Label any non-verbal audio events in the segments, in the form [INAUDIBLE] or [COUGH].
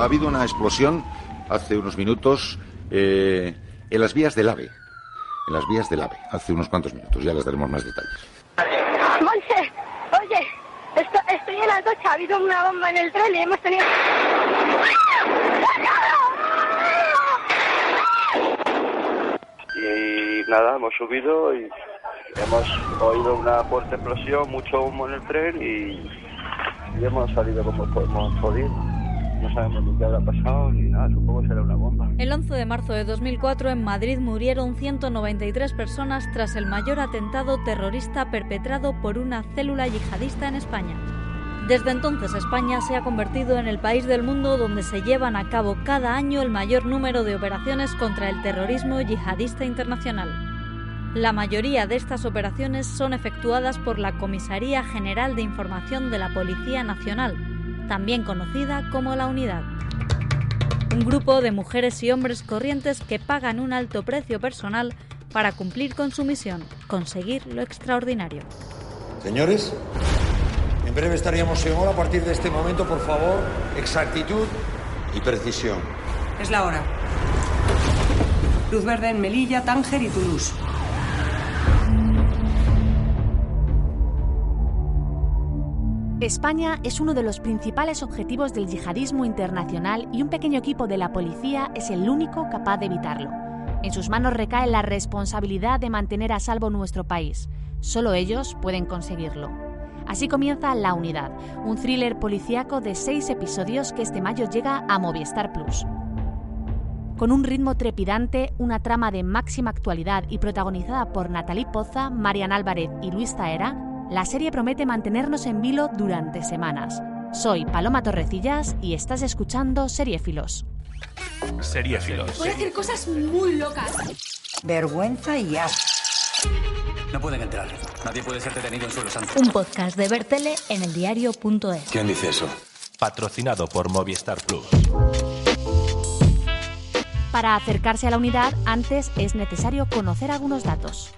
Ha habido una explosión hace unos minutos eh, en las vías del AVE. En las vías del AVE, hace unos cuantos minutos. Ya les daremos más detalles. Monse, oye, esto- estoy en la Atocha, ha habido una bomba en el tren y hemos tenido... y nada, hemos subido y hemos oído una fuerte explosión, mucho humo en el tren y, y hemos salido como hemos podido. No sabemos ni qué habrá pasado ni nada, supongo que será una bomba. El 11 de marzo de 2004 en Madrid murieron 193 personas tras el mayor atentado terrorista perpetrado por una célula yihadista en España. Desde entonces España se ha convertido en el país del mundo donde se llevan a cabo cada año el mayor número de operaciones contra el terrorismo yihadista internacional. La mayoría de estas operaciones son efectuadas por la Comisaría General de Información de la Policía Nacional, también conocida como la Unidad. Un grupo de mujeres y hombres corrientes que pagan un alto precio personal para cumplir con su misión, conseguir lo extraordinario. Señores, en breve estaríamos en hora. A partir de este momento, por favor, exactitud y precisión. Es la hora. Luz verde en Melilla, Tánger y Toulouse. España es uno de los principales objetivos del yihadismo internacional y un pequeño equipo de la policía es el único capaz de evitarlo. En sus manos recae la responsabilidad de mantener a salvo nuestro país. Solo ellos pueden conseguirlo. Así comienza La Unidad, un thriller policíaco de seis episodios que este mayo llega a Movistar Plus. Con un ritmo trepidante, una trama de máxima actualidad y protagonizada por Natalie Poza, Marian Álvarez y Luis Taera, la serie promete mantenernos en vilo durante semanas. Soy Paloma Torrecillas y estás escuchando Seriefilos. Seriefilos. Puede hacer cosas muy locas. Vergüenza y asco. No pueden entrar. Nadie puede ser detenido en suelo santo. Un podcast de Bertele en el diario.es. ¿Quién dice eso? Patrocinado por Movistar Plus. Para acercarse a la unidad, antes es necesario conocer algunos datos.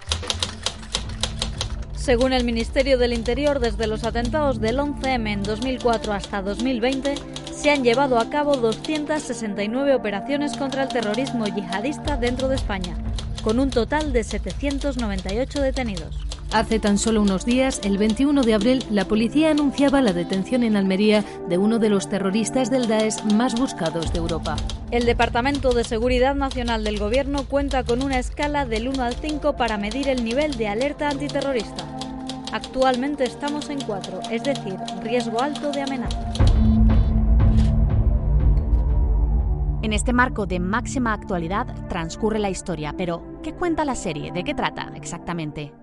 Según el Ministerio del Interior, desde los atentados del 11M en 2004 hasta 2020, se han llevado a cabo 269 operaciones contra el terrorismo yihadista dentro de España, con un total de 798 detenidos. Hace tan solo unos días, el 21 de abril, la policía anunciaba la detención en Almería de uno de los terroristas del Daesh más buscados de Europa. El Departamento de Seguridad Nacional del Gobierno cuenta con una escala del 1 al 5 para medir el nivel de alerta antiterrorista. Actualmente estamos en 4, es decir, riesgo alto de amenaza. En este marco de máxima actualidad transcurre la historia, pero ¿qué cuenta la serie? ¿De qué trata exactamente?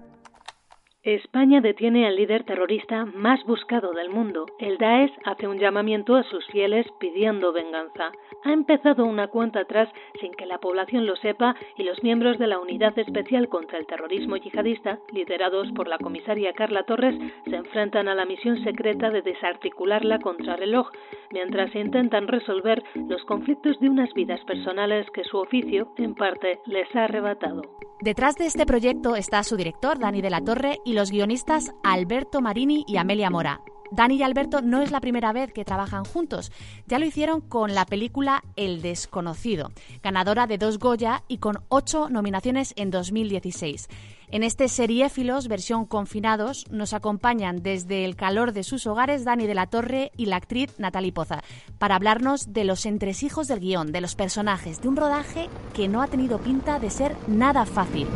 España detiene al líder terrorista más buscado del mundo. El Daesh hace un llamamiento a sus fieles pidiendo venganza. Ha empezado una cuenta atrás sin que la población lo sepa y los miembros de la Unidad Especial contra el Terrorismo Yihadista, liderados por la comisaria Carla Torres, se enfrentan a la misión secreta de desarticular la contrarreloj, mientras intentan resolver los conflictos de unas vidas personales que su oficio, en parte, les ha arrebatado. Detrás de este proyecto está su director, Dani de la Torre, y los guionistas Alberto Marini y Amelia Mora. Dani y Alberto no es la primera vez que trabajan juntos. Ya lo hicieron con la película El desconocido, ganadora de dos Goya y con ocho nominaciones en 2016. En este Seriéfilos, versión confinados, nos acompañan desde el calor de sus hogares Dani de la Torre y la actriz Natalie Poza, para hablarnos de los entresijos del guion, de los personajes, de un rodaje que no ha tenido pinta de ser nada fácil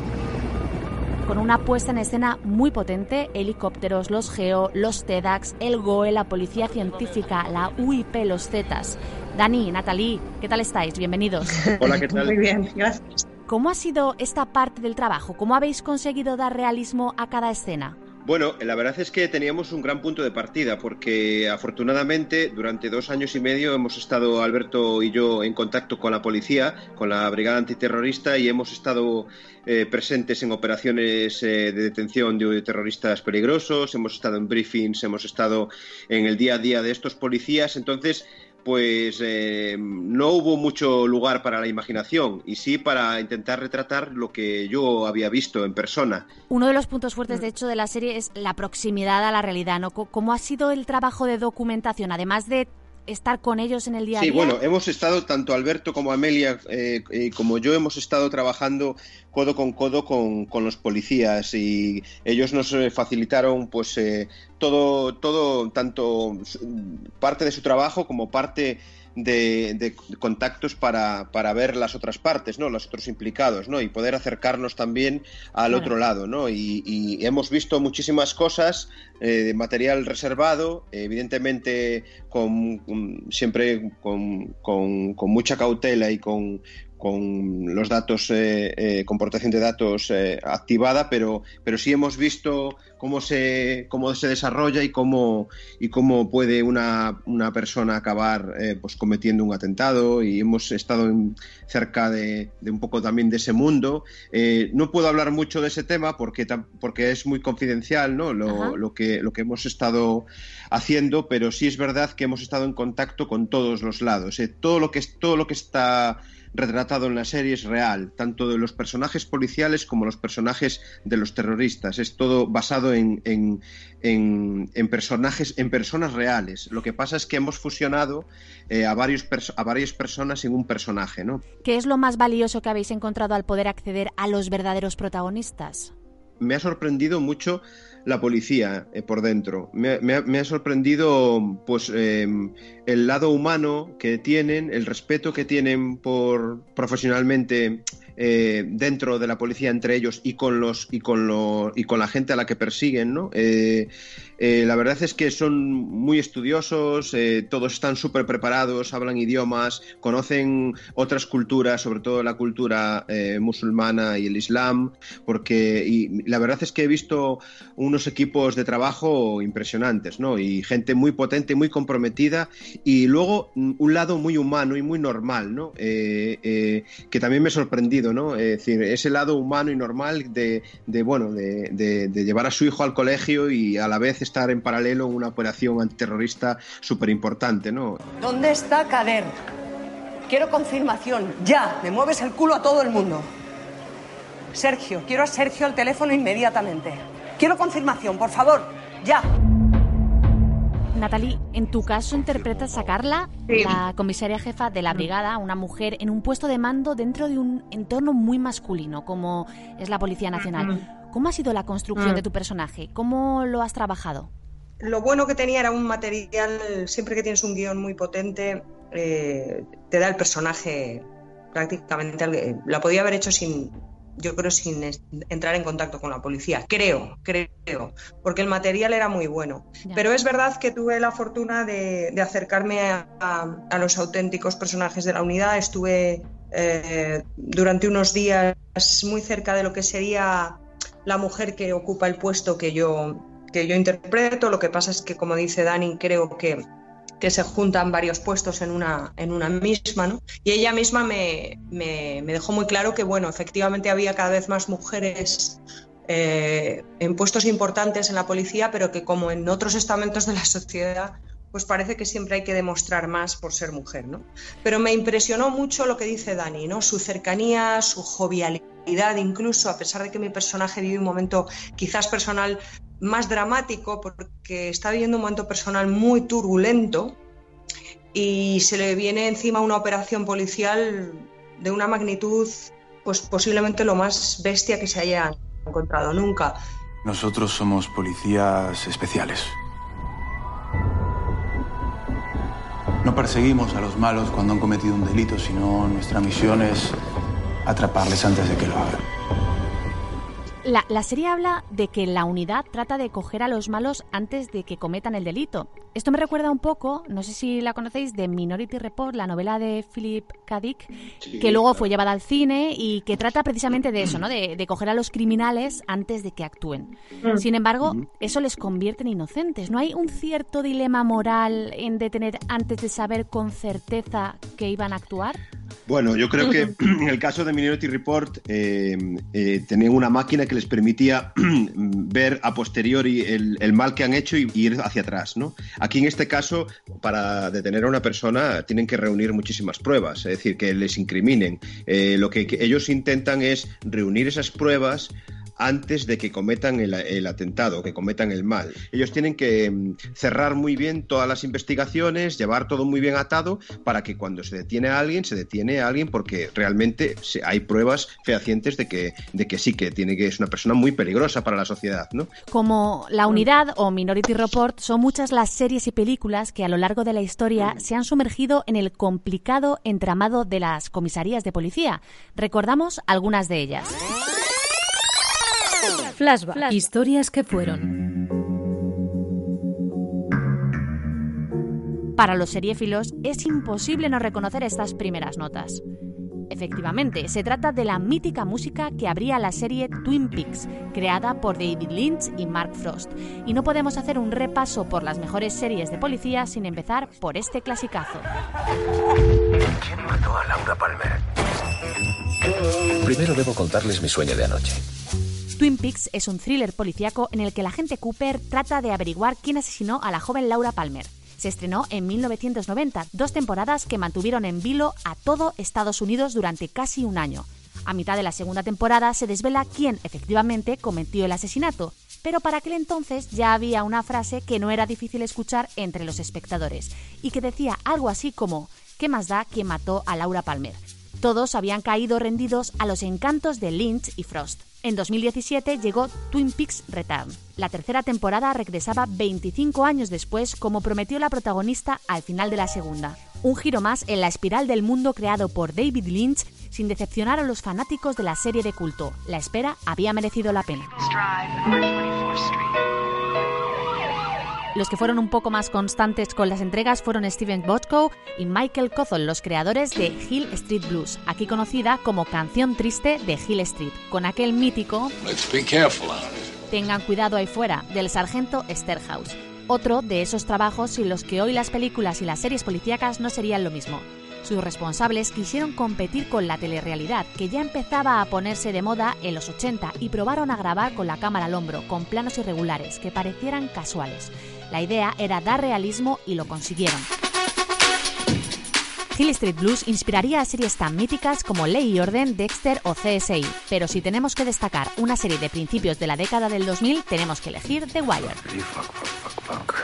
con una puesta en escena muy potente, helicópteros, los GEO, los TEDx, el GOE, la Policía Científica, la UIP, los Zetas. Dani, Natalie, ¿qué tal estáis? Bienvenidos. [LAUGHS] Hola, ¿qué tal? Muy bien, gracias. ¿Cómo ha sido esta parte del trabajo? ¿Cómo habéis conseguido dar realismo a cada escena? Bueno, la verdad es que teníamos un gran punto de partida porque afortunadamente durante dos años y medio hemos estado Alberto y yo en contacto con la policía, con la brigada antiterrorista y hemos estado eh, presentes en operaciones eh, de detención de terroristas peligrosos, hemos estado en briefings, hemos estado en el día a día de estos policías, entonces pues eh, no hubo mucho lugar para la imaginación y sí para intentar retratar lo que yo había visto en persona. Uno de los puntos fuertes, de hecho, de la serie es la proximidad a la realidad, ¿no? ¿Cómo ha sido el trabajo de documentación? Además de estar con ellos en el día a día. Sí, bueno, hemos estado, tanto Alberto como Amelia, eh, como yo, hemos estado trabajando codo con codo con, con los policías y ellos nos eh, facilitaron pues eh, todo, todo, tanto parte de su trabajo como parte de, contactos para, para, ver las otras partes, ¿no? Los otros implicados, ¿no? Y poder acercarnos también al otro lado, ¿no? Y, hemos visto muchísimas cosas eh, de material reservado, evidentemente con, siempre con, con, mucha cautela y con, con los datos, eh, eh, con protección de datos eh, activada, pero, pero sí hemos visto cómo se, cómo se desarrolla y cómo, y cómo puede una, una persona acabar pues cometiendo un atentado y hemos estado cerca de, un poco también de ese mundo. no puedo hablar mucho de ese tema porque, porque es muy confidencial ¿no? lo, lo, que, lo que hemos estado haciendo, pero sí es verdad que hemos estado en contacto con todos los lados. todo, lo que, todo lo que está retratado en la serie es real, tanto de los personajes policiales como los personajes de los terroristas. Es todo basado en, en, personajes, en personas reales. Lo que pasa es que hemos fusionado eh, a, varios a varias personas en un personaje, ¿no? ¿Qué es lo más valioso que habéis encontrado al poder acceder a los verdaderos protagonistas? Me ha sorprendido mucho la policía eh, por dentro. Me, ha sorprendido pues em, el lado humano que tienen, el respeto que tienen por profesionalmente eh, dentro de la policía entre ellos y con los y con lo, y con la gente a la que persiguen, ¿no? Eh, eh, la verdad es que son muy estudiosos, todos están súper preparados, hablan idiomas, conocen otras culturas, sobre todo la cultura musulmana y el islam, porque y la verdad es que he visto unos equipos de trabajo impresionantes, ¿no? Y gente muy potente, muy comprometida y luego un lado muy humano y muy normal, ¿no? que también me ha Es decir, ese lado humano y normal de, bueno, de, llevar a su hijo al colegio y a la vez estar en paralelo en una operación antiterrorista súper importante, ¿no? ¿Dónde está Kader? Quiero confirmación, ya, me mueves el culo a todo el mundo. Sergio, quiero a Sergio al teléfono inmediatamente. Quiero confirmación, por favor, ya. Natalie, en tu caso interpretas a Carla, la comisaria jefa de la brigada, una mujer en un puesto de mando dentro de un entorno muy masculino, como es la Policía Nacional. ¿Cómo ha sido la construcción mm. de tu personaje? ¿Cómo lo has trabajado? Lo bueno que tenía era un material, siempre que tienes un guion muy potente, eh, te da el personaje prácticamente. La podía haber hecho sin, yo creo sin entrar en contacto con la policía. Creo, creo, porque el material era muy bueno. Pero es verdad que tuve la fortuna de, acercarme a, los auténticos personajes de la unidad. Estuve eh, durante unos días muy cerca de lo que sería la mujer que ocupa el puesto que yo, que yo interpreto. Lo que pasa es que, como dice Dani, creo que que se juntan varios puestos en una, en una misma, ¿no? Y ella misma me, me, dejó muy claro que, bueno, efectivamente había cada vez más mujeres eh, en puestos importantes en la policía, pero que como en otros estamentos de la sociedad, pues parece que siempre hay que demostrar más por ser mujer, ¿no? Pero me impresionó mucho lo que dice Dani, ¿no? Su cercanía, su jovialidad, incluso a pesar de que mi personaje vive un momento quizás personal más dramático porque está viviendo un momento personal muy turbulento y se le viene encima una operación policial de una magnitud pues posiblemente lo más bestia que se haya encontrado nunca. Nosotros somos policías especiales. No perseguimos a los malos cuando han cometido un delito, sino nuestra misión es atraparles antes de que lo hagan. La, la, serie habla de que la unidad trata de coger a los malos antes de que cometan el delito. Esto me recuerda un poco, no sé si la conocéis, de Minority Report, la novela de Philip K. Dick, sí, que luego claro. fue llevada al cine y que trata precisamente de eso, ¿no? De, de coger a los criminales antes de que actúen. Mm. Sin embargo, eso les convierte en inocentes. ¿No hay un cierto dilema moral en detener antes de saber con certeza que iban a actuar? Bueno, yo creo que [CLEARS THROAT] en el caso de Minority Report eh, eh, tenían una máquina que les permitía [CLEARS THROAT] ver a posteriori el, mal que han hecho y, ir hacia atrás. ¿no? Aquí en este caso, para detener a una persona tienen que reunir muchísimas pruebas, es decir, que les incriminen. Eh, lo que ellos intentan es reunir esas pruebas antes de que cometan el, el, atentado, que cometan el mal. Ellos tienen que mm, cerrar muy bien todas las investigaciones, llevar todo muy bien atado para que cuando se detiene a alguien, se detiene a alguien porque realmente hay pruebas fehacientes de que, de que sí, que tiene que es una persona muy peligrosa para la sociedad. ¿no? Como La Unidad o Minority Report, son muchas las series y películas que a lo largo de la historia se han sumergido en el complicado entramado de las comisarías de policía. Recordamos algunas de ellas. Flashback. Flashback. Historias que fueron. Para los seriéfilos es imposible no reconocer estas primeras notas. Efectivamente, se trata de la mítica música que abría la serie Twin Peaks, creada por David Lynch y Mark Frost. Y no podemos hacer un repaso por las mejores series de policía sin empezar por este clasicazo. ¿Quién mató a Laura Palmer? Primero debo contarles mi sueño de anoche. Twin Peaks es un thriller policíaco en el que la agente Cooper trata de averiguar quién asesinó a la joven Laura Palmer. Se estrenó en 1990, dos temporadas que mantuvieron en vilo a todo Estados Unidos durante casi un año. A mitad de la segunda temporada se desvela quién efectivamente cometió el asesinato, pero para aquel entonces ya había una frase que no era difícil escuchar entre los espectadores y que decía algo así como ¿qué más da quién mató a Laura Palmer? Todos habían caído rendidos a los encantos de Lynch y Frost. En 2017 llegó Twin Peaks Return. La tercera temporada regresaba 25 años después, como prometió la protagonista al final de la segunda. Un giro más en la espiral del mundo creado por David Lynch sin decepcionar a los fanáticos de la serie de culto. La espera había merecido la pena. Los que fueron un poco más constantes con las entregas fueron Steven Bochco y Michael Cothon, los creadores de Hill Street Blues, aquí conocida como Canción Triste de Hill Street, con aquel mítico Tengan cuidado ahí fuera, del sargento Esterhaus. Otro de esos trabajos sin los que hoy las películas y las series policíacas no serían lo mismo. Sus responsables quisieron competir con la telerrealidad, que ya empezaba a ponerse de moda en los 80, y probaron a grabar con la cámara al hombro, con planos irregulares, que parecieran casuales. La idea era dar realismo y lo consiguieron. Hill Street Blues inspiraría a series tan míticas como Ley y Orden, Dexter o CSI, pero si tenemos que destacar una serie de principios de la década del 2000, tenemos que elegir The Wire.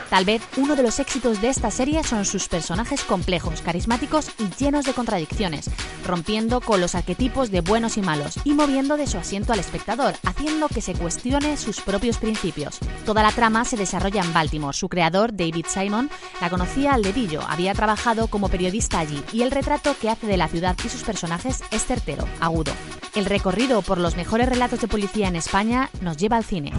Tal vez uno de los éxitos de esta serie son sus personajes complejos, carismáticos y llenos de contradicciones, rompiendo con los arquetipos de buenos y malos y moviendo de su asiento al espectador, haciendo que se cuestione sus propios principios. Toda la trama se desarrolla en Baltimore. Su creador, David Simon, la conocía al dedillo, había trabajado como periodista allí y el retrato que hace de la ciudad y sus personajes es certero, agudo. El recorrido por los mejores relatos de policía en España nos lleva al cine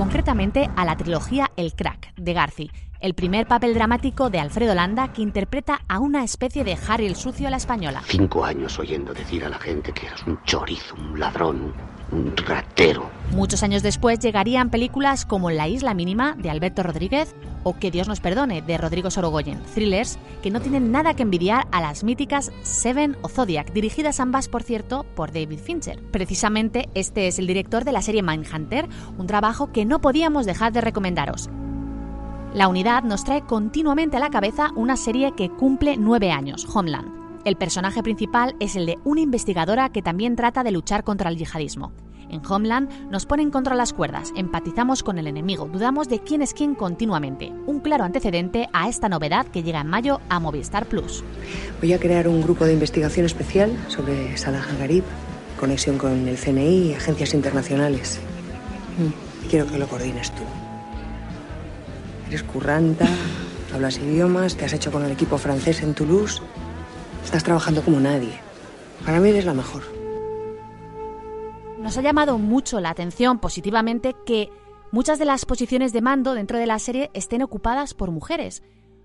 concretamente a la trilogía El Crack de Garci, el primer papel dramático de Alfredo Landa que interpreta a una especie de Harry el Sucio a la española. Cinco años oyendo decir a la gente que eras un chorizo, un ladrón, un ratero. Muchos años después llegarían películas como La Isla Mínima de Alberto Rodríguez o Que Dios nos perdone de Rodrigo Sorogoyen, thrillers que no tienen nada que envidiar a las míticas Seven o Zodiac, dirigidas ambas, por cierto, por David Fincher. Precisamente este es el director de la serie Mindhunter, un trabajo que no podíamos dejar de recomendaros. La unidad nos trae continuamente a la cabeza una serie que cumple nueve años, Homeland. El personaje principal es el de una investigadora que también trata de luchar contra el yihadismo. En Homeland nos ponen contra las cuerdas, empatizamos con el enemigo, dudamos de quién es quién continuamente. Un claro antecedente a esta novedad que llega en mayo a Movistar Plus. Voy a crear un grupo de investigación especial sobre Salah Gharib, conexión con el CNI y agencias internacionales. Quiero que lo coordines tú. Eres curranta, hablas idiomas, te has hecho con el equipo francés en Toulouse. Estás trabajando como nadie. Para mí eres la mejor. Nos ha llamado mucho la atención positivamente que muchas de las posiciones de mando dentro de la serie estén ocupadas por mujeres,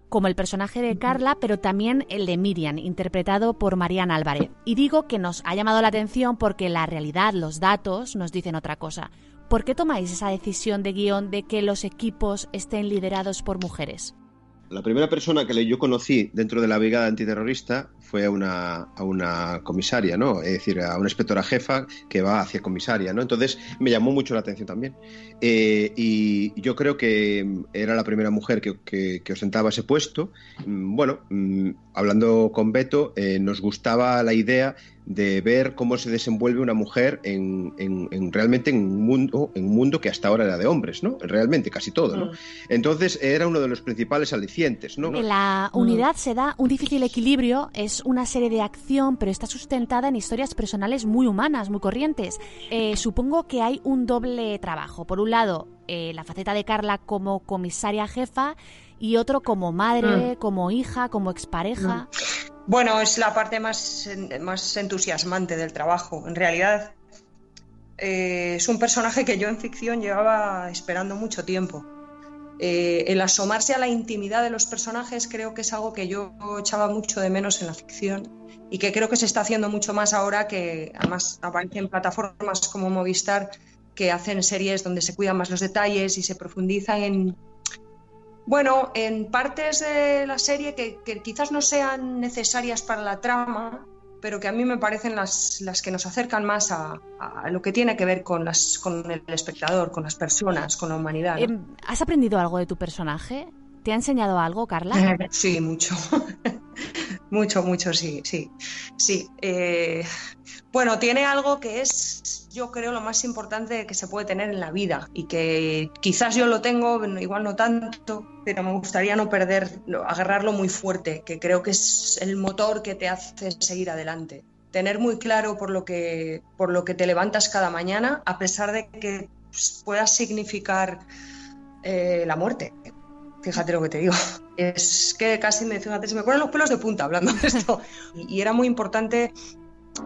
como el personaje de Carla, pero también el de Miriam, interpretado por Mariana Álvarez. Y digo que nos ha llamado la atención porque la realidad, los datos, nos dicen otra cosa. ¿Por qué tomáis esa decisión de guion de que los equipos estén liderados por mujeres? La primera persona que yo conocí dentro de la brigada antiterrorista fue a una, a una comisaria, ¿no? Es decir, a una inspectora jefa que va hacia comisaria, ¿no? Entonces me llamó mucho la atención también. Eh, y yo creo que era la primera mujer que, que, ostentaba ese puesto. Mm, bueno, mm, hablando con Beto, eh, nos gustaba la idea de ver cómo se desenvuelve una mujer en, realmente en un mundo en un mundo que hasta ahora era de hombres no realmente casi todo no mm. entonces era uno de los principales alicientes no en la unidad se da un difícil equilibrio es una serie de acción pero está sustentada en historias personales muy humanas muy corrientes eh, supongo que hay un doble trabajo por un lado eh, la faceta de Carla como comisaria jefa y otro como madre, mm. como hija, como expareja. Mm. Bueno, es la parte más, más entusiasmante del trabajo. En realidad eh, es un personaje que yo en ficción llevaba esperando mucho tiempo. Eh, el asomarse a la intimidad de los personajes creo que es algo que yo echaba mucho de menos en la ficción y que creo que se está haciendo mucho más ahora que además aparecen plataformas como Movistar que hacen series donde se cuidan más los detalles y se profundizan en, bueno, en partes de la serie que, quizás no sean necesarias para la trama, pero que a mí me parecen las, las que nos acercan más a, lo que tiene que ver con, las, con el espectador, con las personas, con la humanidad. Em, ¿Has aprendido algo de tu personaje? ¿Te ha enseñado algo, Carla? [LAUGHS] Sí, mucho. [LAUGHS] mucho, mucho, sí, sí. Sí. Eh, bueno, tiene algo que es, yo creo, lo más importante que se puede tener en la vida y que quizás yo lo tengo, igual no tanto, pero me gustaría no perder, agarrarlo muy fuerte, que creo que es el motor que te hace seguir adelante. Tener muy claro por lo que, por lo que te levantas cada mañana, a pesar de que pueda significar eh, la muerte Fíjate lo que te digo. [LAUGHS] Es que casi me, fíjate, se me ponen los pelos de punta hablando de esto. Y, era muy importante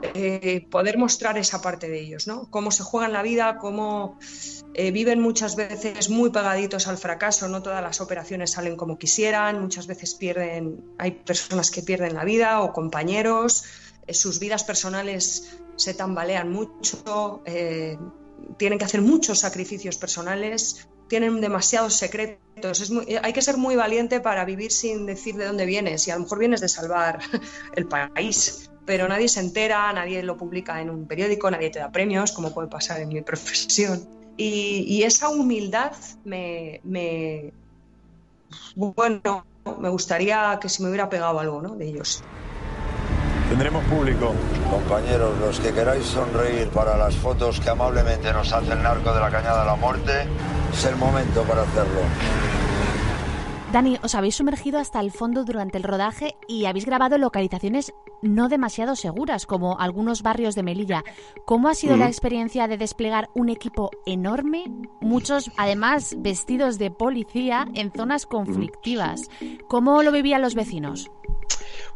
eh, poder mostrar esa parte de ellos, ¿no? Cómo se juegan la vida, cómo eh, viven muchas veces muy pegaditos al fracaso, no todas las operaciones salen como quisieran, muchas veces pierden, hay personas que pierden la vida o compañeros, eh, sus vidas personales se tambalean mucho, tienen que hacer muchos sacrificios personales, tienen demasiados secretos. Hay que ser muy valiente para vivir sin decir de dónde vienes. Y a lo mejor vienes de salvar [LAUGHS] el país, pero nadie se entera, nadie lo publica en un periódico, nadie te da premios, como puede pasar en mi [LAUGHS] profesión. Y, esa humildad me, me, bueno, me gustaría que se me hubiera pegado algo ¿no? de ellos. Tendremos público. Compañeros, los que queráis sonreír para las fotos que amablemente nos hace el narco de la Cañada de la Muerte, es el momento para hacerlo. Dani, os habéis sumergido hasta el fondo durante el rodaje y habéis grabado localizaciones no demasiado seguras, como algunos barrios de Melilla. ¿Cómo ha sido la experiencia de desplegar un equipo enorme, muchos además vestidos de policía en zonas conflictivas? ¿Cómo lo vivían los vecinos?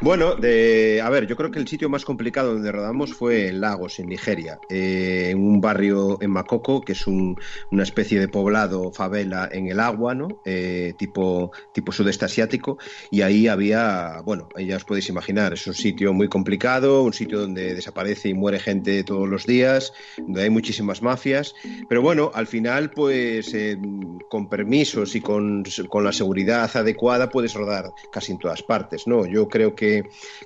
Bueno, de, a ver, yo creo que el sitio más complicado donde rodamos fue en Lagos, en Nigeria, eh, en un barrio en Makoko, que es una especie de poblado, favela en el agua, ¿no? Eh, tipo, tipo sudeste asiático, y ahí había, bueno, ya os podéis imaginar, es un sitio muy complicado, un sitio donde desaparece y muere gente todos los días, donde hay muchísimas mafias, pero bueno, al final, pues eh, con permisos y con, con la seguridad adecuada puedes rodar casi en todas partes, ¿no? Yo creo que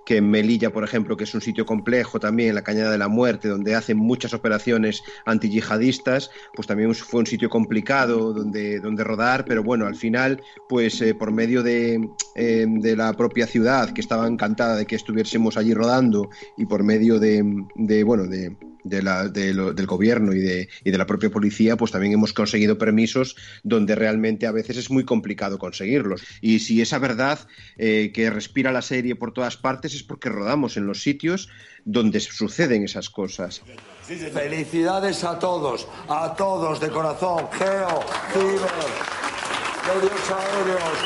en Melilla, por ejemplo, que es un sitio complejo también, la Cañada de la Muerte, donde hacen muchas operaciones antiyihadistas, pues también fue un sitio complicado donde, donde rodar, pero bueno, al final, pues eh, por medio de, eh, de, la propia ciudad, que estaba encantada de que estuviésemos allí rodando, y por medio de, de bueno, de, del gobierno y de, y de la propia policía, pues también hemos conseguido permisos donde realmente a veces es muy complicado conseguirlos. Y si esa verdad eh, que respira la serie por todas partes es porque rodamos en los sitios donde suceden esas cosas. Felicidades a todos, a todos de corazón, Geo, Ciber, medios aéreos,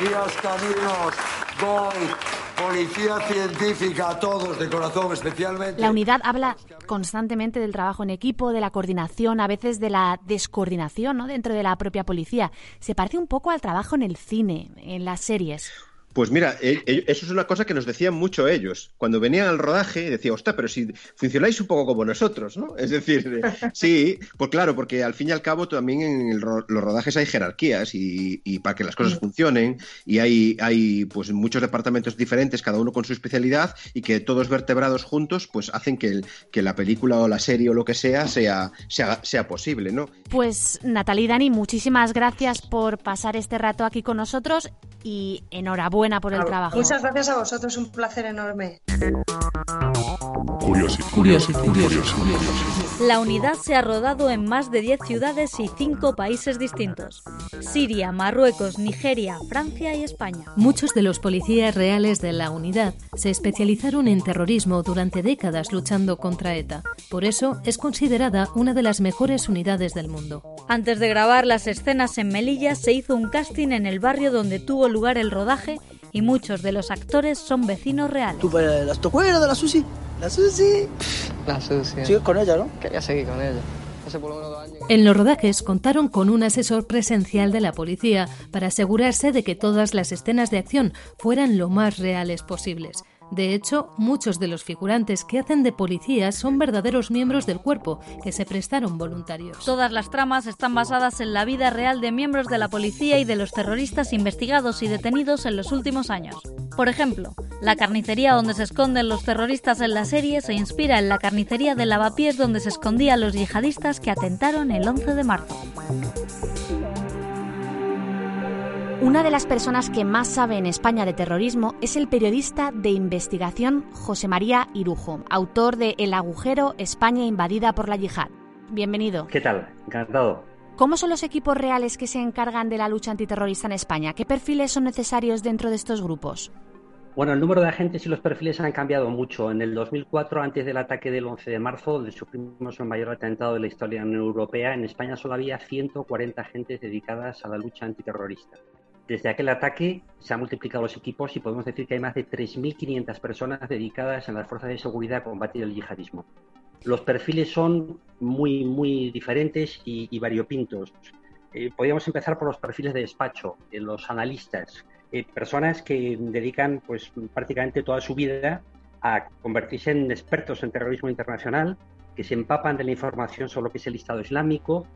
guías caminos, Gold, La unidad habla constantemente del trabajo en equipo, de la coordinación, a veces de la descoordinación ¿no? dentro de la propia policía. Se parece un poco al trabajo en el cine, en las series. Pues mira, e, e, eso es una cosa que nos decían mucho ellos. Cuando venían al rodaje, decía, ostras, pero si funcionáis un poco como nosotros, ¿no? Es decir, [LAUGHS] sí, pues claro, porque al fin y al cabo también en los rodajes hay jerarquías y, para que las cosas funcionen y hay, hay pues muchos departamentos diferentes, cada uno con su especialidad y que todos vertebrados juntos pues hacen que, que la película o la serie o lo que sea sea, sea, sea posible, ¿no? Pues Natalie Dani, muchísimas gracias por pasar este rato aquí con nosotros y enhorabuena por el trabajo. Muchas gracias a vosotros, un placer enorme. La unidad se ha rodado en más de 10 ciudades y 5 países distintos. Siria, Marruecos, Nigeria, Francia y España. Muchos de los policías reales de la unidad se especializaron en terrorismo durante décadas luchando contra ETA. Por eso es considerada una de las mejores unidades del mundo. Antes de grabar las escenas en Melilla se hizo un casting en el barrio donde tuvo lugar el rodaje y muchos de los actores son vecinos reales. ¿Tú las tocueras de la Susi? La Susi. La Susi. Sigues con ella, ¿no? Quería seguir con ella. En los rodajes contaron con un asesor presencial de la policía para asegurarse de que todas las escenas de acción fueran lo más reales posibles. De hecho, muchos de los figurantes que hacen de policías son verdaderos miembros del cuerpo, que se prestaron voluntarios. Todas las tramas están basadas en la vida real de miembros de la policía y de los terroristas investigados y detenidos en los últimos años. Por ejemplo, la carnicería donde se esconden los terroristas en la serie se inspira en la carnicería de Lavapiés donde se escondían los yihadistas que atentaron el 11 de marzo. Una de las personas que más sabe en España de terrorismo es el periodista de investigación José María Irujo, autor de El agujero, España invadida por la yihad. Bienvenido. ¿Qué tal? Encantado. ¿Cómo son los equipos reales que se encargan de la lucha antiterrorista en España? ¿Qué perfiles son necesarios dentro de estos grupos? Bueno, el número de agentes y los perfiles han cambiado mucho. En el 2004, antes del ataque del 11 de marzo, donde sufrimos el mayor atentado de la historia en Europea, en España solo había 140 agentes dedicadas a la lucha antiterrorista. Desde aquel ataque se han multiplicado los equipos y podemos decir que hay más de 3.500 personas dedicadas en las fuerzas de seguridad a combatir el yihadismo. Los perfiles son muy, muy diferentes y, variopintos. Eh, podríamos empezar por los perfiles de despacho, eh, los analistas, eh, personas que dedican pues, prácticamente toda su vida a convertirse en expertos en terrorismo internacional, que se empapan de la información sobre lo que es el Estado Islámico,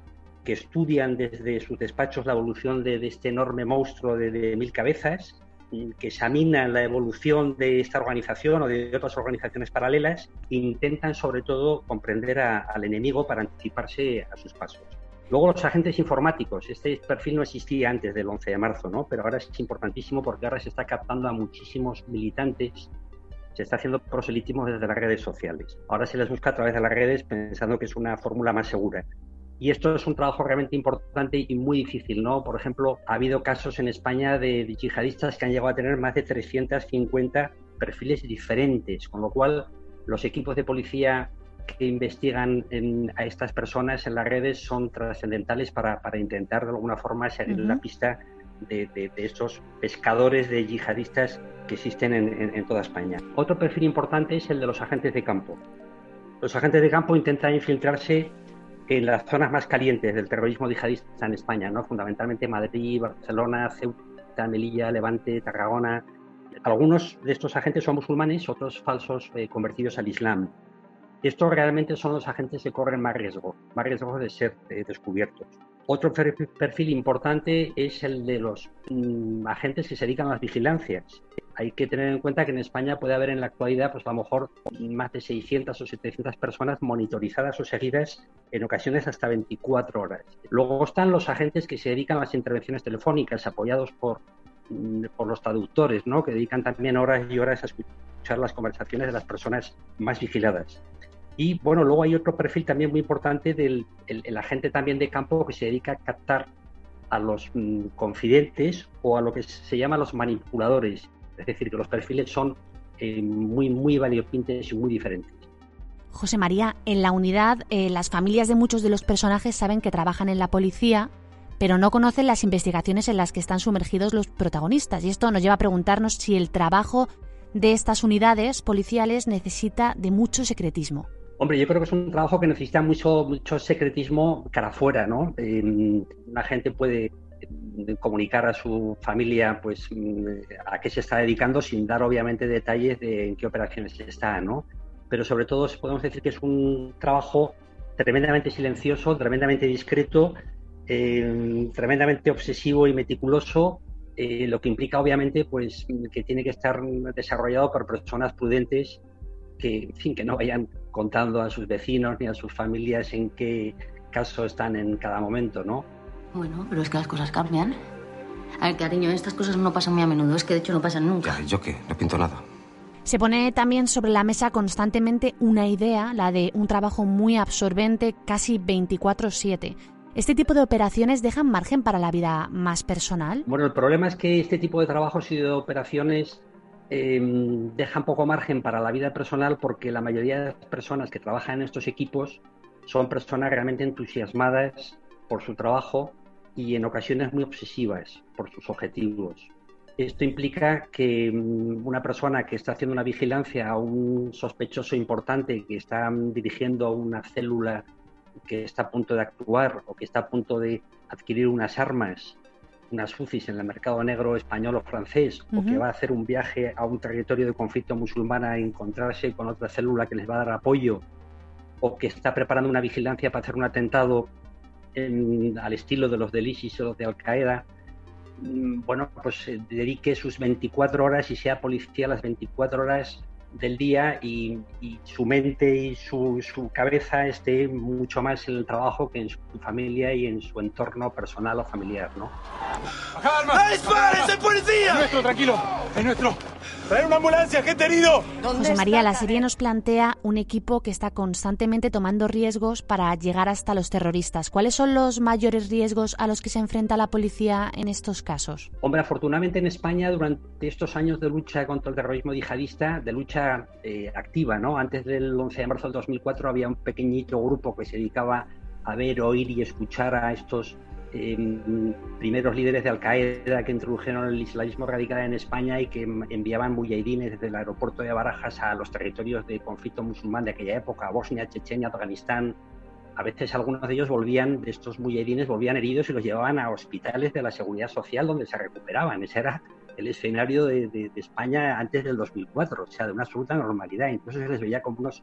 que estudian desde sus despachos la evolución de, este enorme monstruo de, mil cabezas, que examinan la evolución de esta organización o de otras organizaciones paralelas intentan sobre todo comprender al enemigo para anticiparse a sus pasos. Luego los agentes informáticos, este perfil no existía antes del 11 de marzo, ¿no? pero ahora es importantísimo porque ahora se está captando a muchísimos militantes, se está haciendo proselitismo desde las redes sociales. Ahora se les busca a través de las redes pensando que es una fórmula más segura. Y esto es un trabajo realmente importante y muy difícil, ¿no? Por ejemplo, ha habido casos en España de, yihadistas que han llegado a tener más de 350 perfiles diferentes, con lo cual los equipos de policía que investigan a estas personas en las redes son trascendentales para, intentar de alguna forma seguir la pista de, estos pescadores de yihadistas que existen en, toda España. Otro perfil importante es el de los agentes de campo. Los agentes de campo intentan infiltrarse en las zonas más calientes del terrorismo yihadista en España, ¿no? fundamentalmente Madrid, Barcelona, Ceuta, Melilla, Levante, Tarragona. Algunos de estos agentes son musulmanes, otros falsos eh, convertidos al Islam. Estos realmente son los agentes que corren más riesgo, más riesgo de ser eh, descubiertos. Otro perfil importante es el de los mm, agentes que se dedican a las vigilancias. Hay que tener en cuenta que en España puede haber en la actualidad, pues a lo mejor más de 600 o 700 personas monitorizadas o seguidas en ocasiones hasta 24 horas. Luego están los agentes que se dedican a las intervenciones telefónicas, apoyados por, mm, por los traductores, ¿no? que dedican también horas y horas a escuchar las conversaciones de las personas más vigiladas. Y bueno, luego hay otro perfil también muy importante del el, agente también de campo que se dedica a captar a los mm, confidentes o a lo que se llama los manipuladores. Es decir, que los perfiles son eh, muy, muy variopintes y muy diferentes. José María, en la unidad eh, las familias de muchos de los personajes saben que trabajan en la policía, pero no conocen las investigaciones en las que están sumergidos los protagonistas. Y esto nos lleva a preguntarnos si el trabajo de estas unidades policiales necesita de mucho secretismo. Hombre, yo creo que es un trabajo que necesita mucho, mucho secretismo cara afuera, ¿no? Eh, la gente puede eh, comunicar a su familia pues mm, a qué se está dedicando sin dar obviamente detalles de en qué operaciones está, ¿no? Pero sobre todo podemos decir que es un trabajo tremendamente silencioso, tremendamente discreto, eh, tremendamente obsesivo y meticuloso, eh, lo que implica obviamente pues que tiene que estar desarrollado por personas prudentes que, en que no vayan contando a sus vecinos ni a sus familias en qué caso están en cada momento, ¿no? Bueno, pero es que las cosas cambian. A ver, cariño, estas cosas no pasan muy a menudo, es que de hecho no pasan nunca. ¿Yo qué? No pinto nada. Se pone también sobre la mesa constantemente una idea, la de un trabajo muy absorbente, casi 24/7. ¿Este tipo de operaciones dejan margen para la vida más personal? Bueno, el problema es que este tipo de trabajos y de operaciones em, dejan poco margen para la vida personal porque la mayoría de las personas que trabajan en estos equipos son personas realmente entusiasmadas por su trabajo y en ocasiones muy obsesivas por sus objetivos. Esto implica que mm, una persona que está haciendo una vigilancia a un sospechoso importante que está dirigiendo una célula que está a punto de actuar o que está a punto de adquirir unas armas, unas UCIs en el mercado negro español o francés, o que va a hacer un viaje a un territorio de conflicto musulmán a encontrarse con otra célula que les va a dar apoyo, o que está preparando una vigilancia para hacer un atentado al estilo de los del ISIS o los de Al Qaeda, mm, bueno, pues eh, dedique sus 24 horas y sea policía las 24 horas del día y, su mente y su, su, cabeza esté mucho más en el trabajo que en su familia y en su entorno personal o familiar, ¿no? ¡Disparen! ¡Es policía! Es nuestro, tranquilo. Es nuestro. ¡Trae una ambulancia! ¡Gente herido! José María, la serie nos plantea un equipo que está constantemente tomando riesgos para llegar hasta los terroristas. ¿Cuáles son los mayores riesgos a los que se enfrenta la policía en estos casos? Hombre, afortunadamente en España, durante estos años de lucha contra el terrorismo yihadista, de lucha eh, activa, ¿no? Antes del 11 de marzo del 2004 había un pequeñito grupo que se dedicaba a ver, oír y escuchar a estos Em, primeros líderes de Al Qaeda que introdujeron el islamismo radical en España y que enviaban mujahidines desde el aeropuerto de Barajas a los territorios de conflicto musulmán de aquella época, Bosnia, Chechenia, Afganistán. A veces algunos de ellos volvían, de estos mujahidines, volvían heridos y los llevaban a hospitales de la seguridad social donde se recuperaban. Ese era el escenario de, España antes del 2004, o sea, de una absoluta normalidad. Incluso se les veía como unos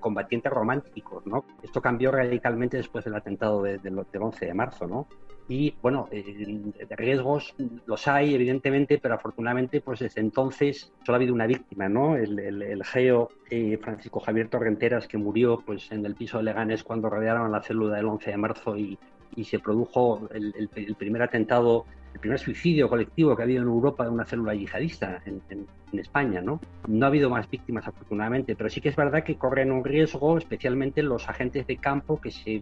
combatientes románticos, ¿no? Esto cambió radicalmente después del atentado del 11 de marzo, ¿no? Y bueno, eh, riesgos los hay, evidentemente, pero afortunadamente, pues desde entonces solo ha habido una víctima, ¿no? El, geo eh, Francisco Javier Torrenteras, que murió pues en el piso de Leganés cuando rodearon la célula del 11 de marzo y, se produjo el, primer atentado, el primer suicidio colectivo que ha habido en Europa de una célula yihadista en, en, España. ¿no? no ha habido más víctimas, afortunadamente, pero sí que es verdad que corren un riesgo, especialmente los agentes de campo que se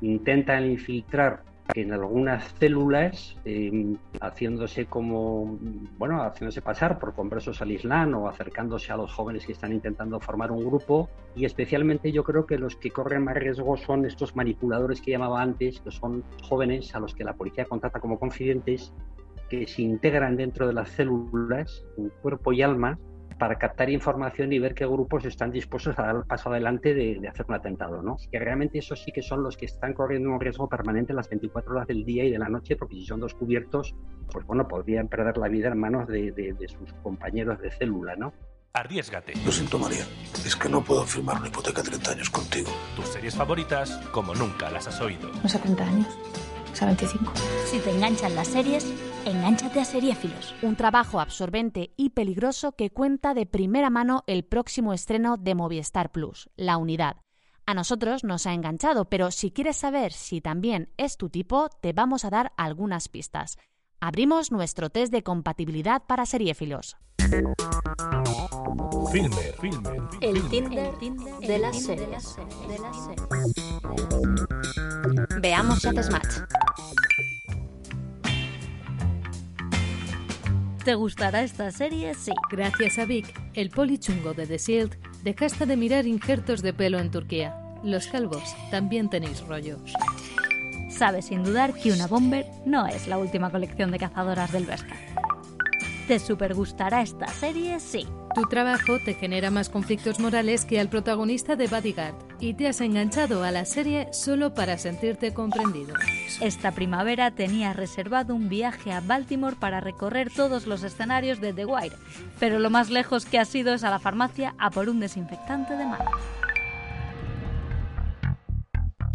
intentan infiltrar en algunas células, em, haciéndose como, bueno, haciéndose pasar por conversos al Islam o acercándose a los jóvenes que están intentando formar un grupo. Y especialmente yo creo que los que corren más riesgo son estos manipuladores que llamaba antes, que son jóvenes a los que la policía contrata como confidentes, que se integran dentro de las células, cuerpo y alma, para captar información y ver qué grupos están dispuestos a dar el paso adelante de, hacer un atentado, ¿no? Que realmente esos sí que son los que están corriendo un riesgo permanente las 24 horas del día y de la noche, porque si son descubiertos, pues bueno, podrían perder la vida en manos de, de sus compañeros de célula, ¿no? Arriesgate. Lo siento, María. Es que no puedo firmar una hipoteca de 30 años contigo. Tus series favoritas, como nunca las has oído. No sé 30 años. O sea, 25. Si te enganchan las series, Engánchate a Seriéfilos. Un trabajo absorbente y peligroso que cuenta de primera mano el próximo estreno de Movistar Plus, La Unidad. A nosotros nos ha enganchado, pero si quieres saber si también es tu tipo, te vamos a dar algunas pistas. Abrimos nuestro test de compatibilidad para seriéfilos. Filmer, filmer, el Tinder, de las series. Veamos si haces match. ¿Te gustará esta serie? Sí. Gracias a Vic, el polichungo de The Shield, dejaste de mirar injertos de pelo en Turquía. Los calvos también tenéis rollo. Sabes sin dudar que una Bomber no es la última colección de cazadoras del Vesca. ¿Te supergustará esta serie? Sí. Tu trabajo te genera más conflictos morales que al protagonista de Bodyguard y te has enganchado a la serie solo para sentirte comprendido. Esta primavera tenía reservado un viaje a Baltimore para recorrer todos los escenarios de The Wire, pero lo más lejos que ha sido es a la farmacia a por un desinfectante de manos.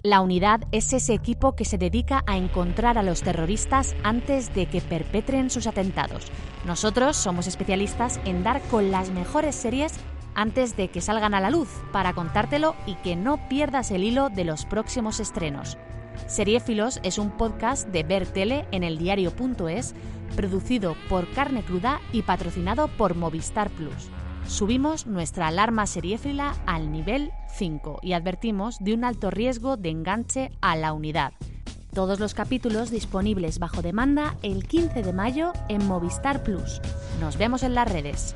La unidad es ese equipo que se dedica a encontrar a los terroristas antes de que perpetren sus atentados. Nosotros somos especialistas en dar con las mejores series antes de que salgan a la luz para contártelo y que no pierdas el hilo de los próximos estrenos. Seriéfilos es un podcast de Ver Tele en el diario.es, producido por Carne Cruda y patrocinado por Movistar Plus subimos nuestra alarma seriéfila al nivel 5 y advertimos de un alto riesgo de enganche a la unidad. Todos los capítulos disponibles bajo demanda el 15 de mayo en Movistar Plus. Nos vemos en las redes.